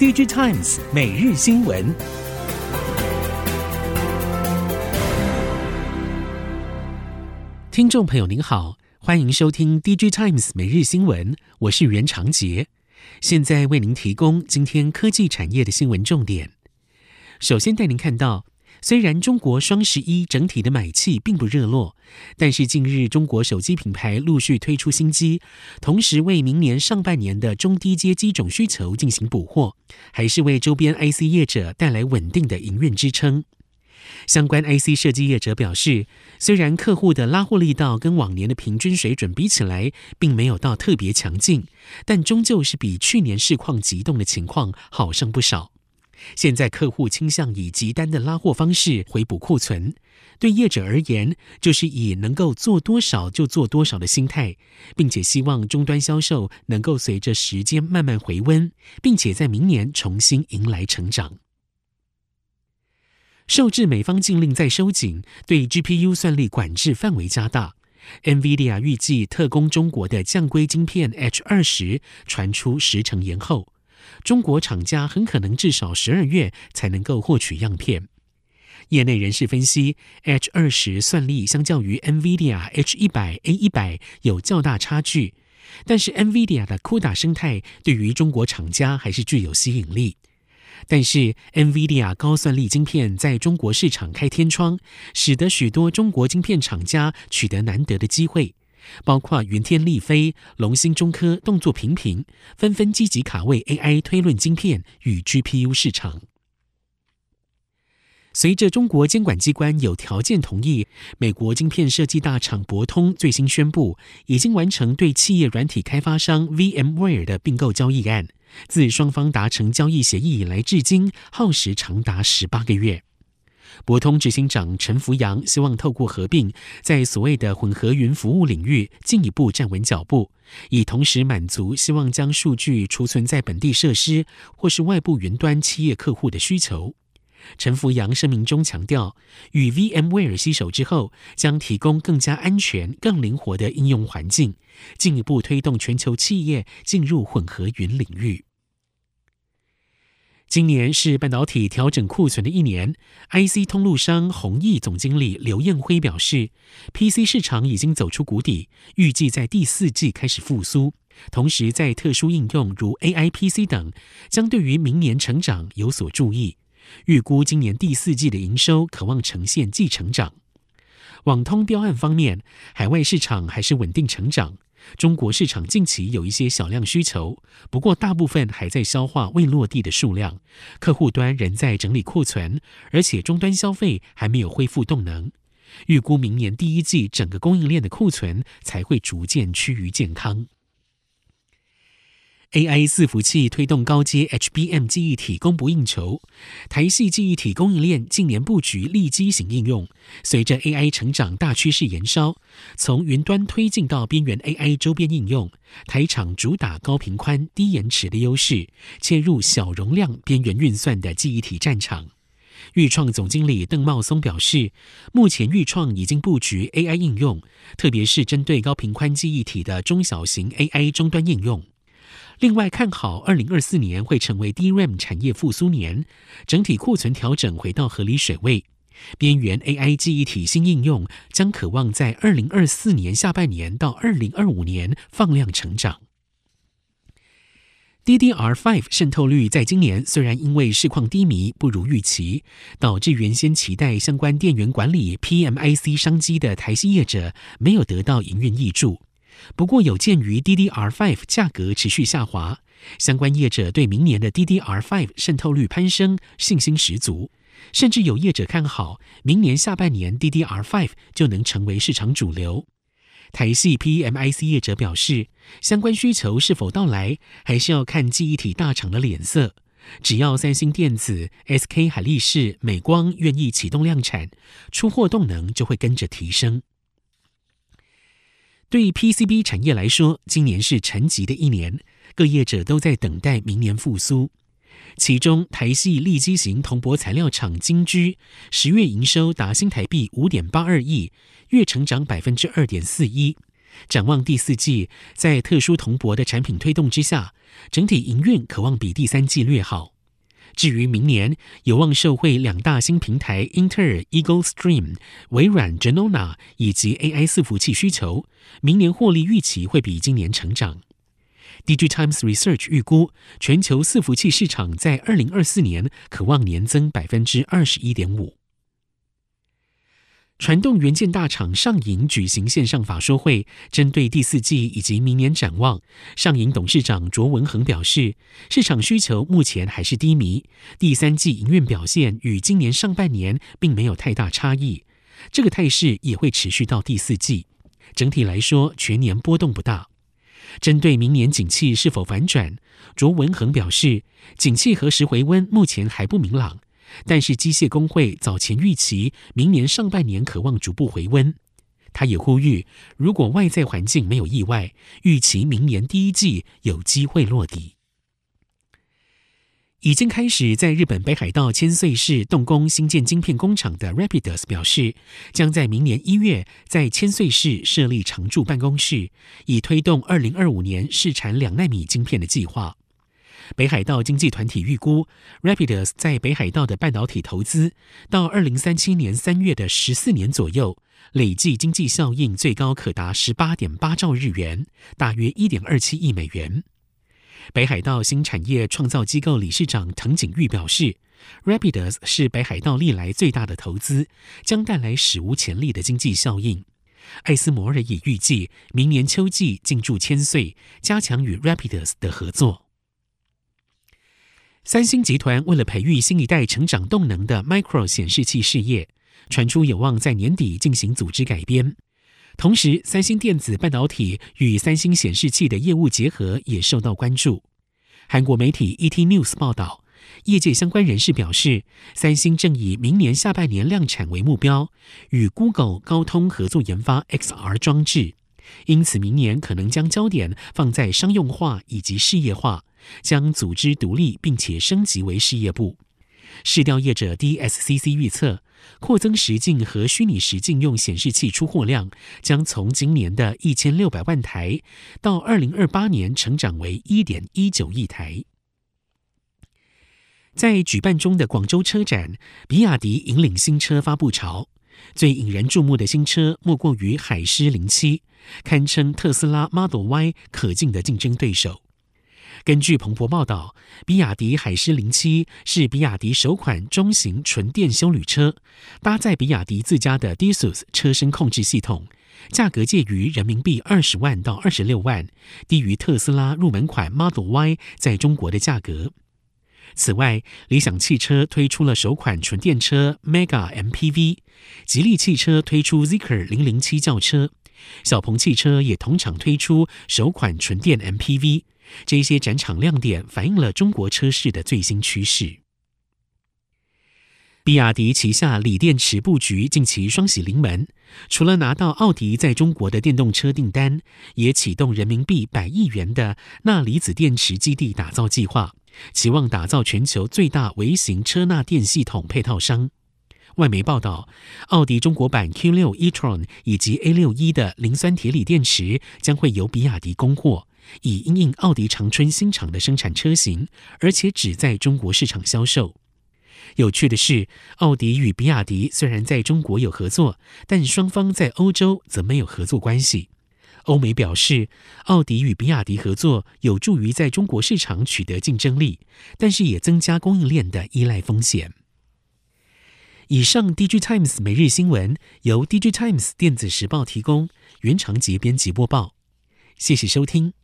DG Times 每日新闻，听众朋友您好，欢迎收听 DG Times 每日新闻，我是袁长杰，现在为您提供今天科技产业的新闻重点。首先带您看到。虽然中国双十一整体的买气并不热络，但是近日中国手机品牌陆续推出新机，同时为明年上半年的中低阶机种需求进行补货，还是为周边 IC 业者带来稳定的营运支撑。相关 IC 设计业者表示，虽然客户的拉货力道跟往年的平均水准比起来，并没有到特别强劲，但终究是比去年市况急冻的情况好上不少。现在客户倾向以急单的拉货方式回补库存，对业者而言，就是以能够做多少就做多少的心态，并且希望终端销售能够随着时间慢慢回温，并且在明年重新迎来成长。受制美方禁令在收紧，对 GPU 算力管制范围加大，NVIDIA 预计特供中国的降规晶片 H 二十传出十成延后。中国厂家很可能至少十二月才能够获取样片。业内人士分析，H 二十算力相较于 NVIDIA H 一百 A 一百有较大差距，但是 NVIDIA 的 CUDA 生态对于中国厂家还是具有吸引力。但是 NVIDIA 高算力晶片在中国市场开天窗，使得许多中国晶片厂家取得难得的机会。包括云天力飞、龙芯中科动作频频，纷纷积极卡位 AI 推论晶片与 GPU 市场。随着中国监管机关有条件同意，美国晶片设计大厂博通最新宣布，已经完成对企业软体开发商 VMware 的并购交易案。自双方达成交易协议以来，至今耗时长达十八个月。博通执行长陈福阳希望透过合并，在所谓的混合云服务领域进一步站稳脚步，以同时满足希望将数据储存在本地设施或是外部云端企业客户的需求。陈福阳声明中强调，与 VMware 携手之后，将提供更加安全、更灵活的应用环境，进一步推动全球企业进入混合云领域。今年是半导体调整库存的一年，IC 通路商弘毅总经理刘彦辉表示，PC 市场已经走出谷底，预计在第四季开始复苏。同时，在特殊应用如 AI PC 等，将对于明年成长有所注意。预估今年第四季的营收可望呈现季成长。网通标案方面，海外市场还是稳定成长。中国市场近期有一些小量需求，不过大部分还在消化未落地的数量，客户端仍在整理库存，而且终端消费还没有恢复动能。预估明年第一季整个供应链的库存才会逐渐趋于健康。AI 伺服器推动高阶 HBM 记忆体供不应求，台系记忆体供应链近年布局利基型应用，随着 AI 成长大趋势延烧，从云端推进到边缘 AI 周边应用，台厂主打高频宽、低延迟的优势，切入小容量边缘运算的记忆体战场。钰创总经理邓茂松表示，目前钰创已经布局 AI 应用，特别是针对高频宽记忆体的中小型 AI 终端应用。另外看好二零二四年会成为 DRAM 产业复苏年，整体库存调整回到合理水位，边缘 AI 记忆体新应用将可望在二零二四年下半年到二零二五年放量成长。DDR5 渗透率在今年虽然因为市况低迷不如预期，导致原先期待相关电源管理 PMIC 商机的台系业者没有得到营运挹注。不过，有鉴于 DDR5 价格持续下滑，相关业者对明年的 DDR5 渗透率攀升信心十足，甚至有业者看好明年下半年 DDR5 就能成为市场主流。台系 PMIC 业者表示，相关需求是否到来，还是要看记忆体大厂的脸色。只要三星电子、SK 海力士、美光愿意启动量产，出货动能就会跟着提升。对 PCB 产业来说，今年是沉寂的一年，各业者都在等待明年复苏。其中，台系利基型铜箔材料厂金居十月营收达新台币五点八二亿，月成长百分之二点四一。展望第四季，在特殊铜箔的产品推动之下，整体营运可望比第三季略好。至于明年，有望受惠两大新平台英特尔 Eagle Stream、微软 Genoa 以及 AI 伺服器需求，明年获利预期会比今年成长。DigiTimes Research 预估，全球伺服器市场在二零二四年可望年增百分之二十一点五。传动元件大厂上银举行线上法说会，针对第四季以及明年展望，上银董事长卓文恒表示，市场需求目前还是低迷，第三季营运表现与今年上半年并没有太大差异，这个态势也会持续到第四季。整体来说，全年波动不大。针对明年景气是否反转，卓文恒表示，景气何时回温，目前还不明朗。但是机械工会早前预期明年上半年可望逐步回温，他也呼吁，如果外在环境没有意外，预期明年第一季有机会落地。已经开始在日本北海道千岁市动工新建晶片工厂的 Rapidus 表示，将在明年一月在千岁市设立常驻办公室，以推动二零二五年试产两纳米晶片的计划。北海道经济团体预估，Rapidus 在北海道的半导体投资到二零三七年三月的十四年左右，累计经济效应最高可达十八点八兆日元，大约一点二七亿美元。北海道新产业创造机构理事长藤井裕表示，Rapidus 是北海道历来最大的投资，将带来史无前例的经济效应。艾斯摩尔也预计明年秋季进驻千岁，加强与 Rapidus 的合作。三星集团为了培育新一代成长动能的 Micro 显示器事业，传出有望在年底进行组织改编。同时，三星电子半导体与三星显示器的业务结合也受到关注。韩国媒体 ET News 报道，业界相关人士表示，三星正以明年下半年量产为目标，与 Google 高通合作研发 XR 装置，因此明年可能将焦点放在商用化以及事业化。将组织独立，并且升级为事业部。市调业者 DSCC 预测，扩增实境和虚拟实境用显示器出货量将从今年的一千六百万台，到二零二八年成长为一点一九亿台。在举办中的广州车展，比亚迪引领新车发布潮，最引人注目的新车莫过于海狮零七，堪称特斯拉 Model Y 可敬的竞争对手。根据彭博报道，比亚迪海狮零七是比亚迪首款中型纯电休旅车，搭载比亚迪自家的 DiSus 车身控制系统，价格介于人民币二十万到二十六万，低于特斯拉入门款 Model Y 在中国的价格。此外，理想汽车推出了首款纯电车 Mega MPV，吉利汽车推出 Zeekr 零零七轿车，小鹏汽车也同场推出首款纯电 MPV。这些展场亮点反映了中国车市的最新趋势。比亚迪旗下锂电池布局近期双喜临门，除了拿到奥迪在中国的电动车订单，也启动人民币百亿元的钠离子电池基地打造计划，期望打造全球最大微型车钠电系统配套商。外媒报道，奥迪中国版 Q6 e-tron 以及 A6 e 的磷酸铁锂电池将会由比亚迪供货。以因应奥迪长春新厂的生产车型，而且只在中国市场销售。有趣的是，奥迪与比亚迪虽然在中国有合作，但双方在欧洲则没有合作关系。欧美表示，奥迪与比亚迪合作有助于在中国市场取得竞争力，但是也增加供应链的依赖风险。以上，DigiTimes 每日新闻由 DigiTimes 电子时报提供，原长节编辑播报。谢谢收听。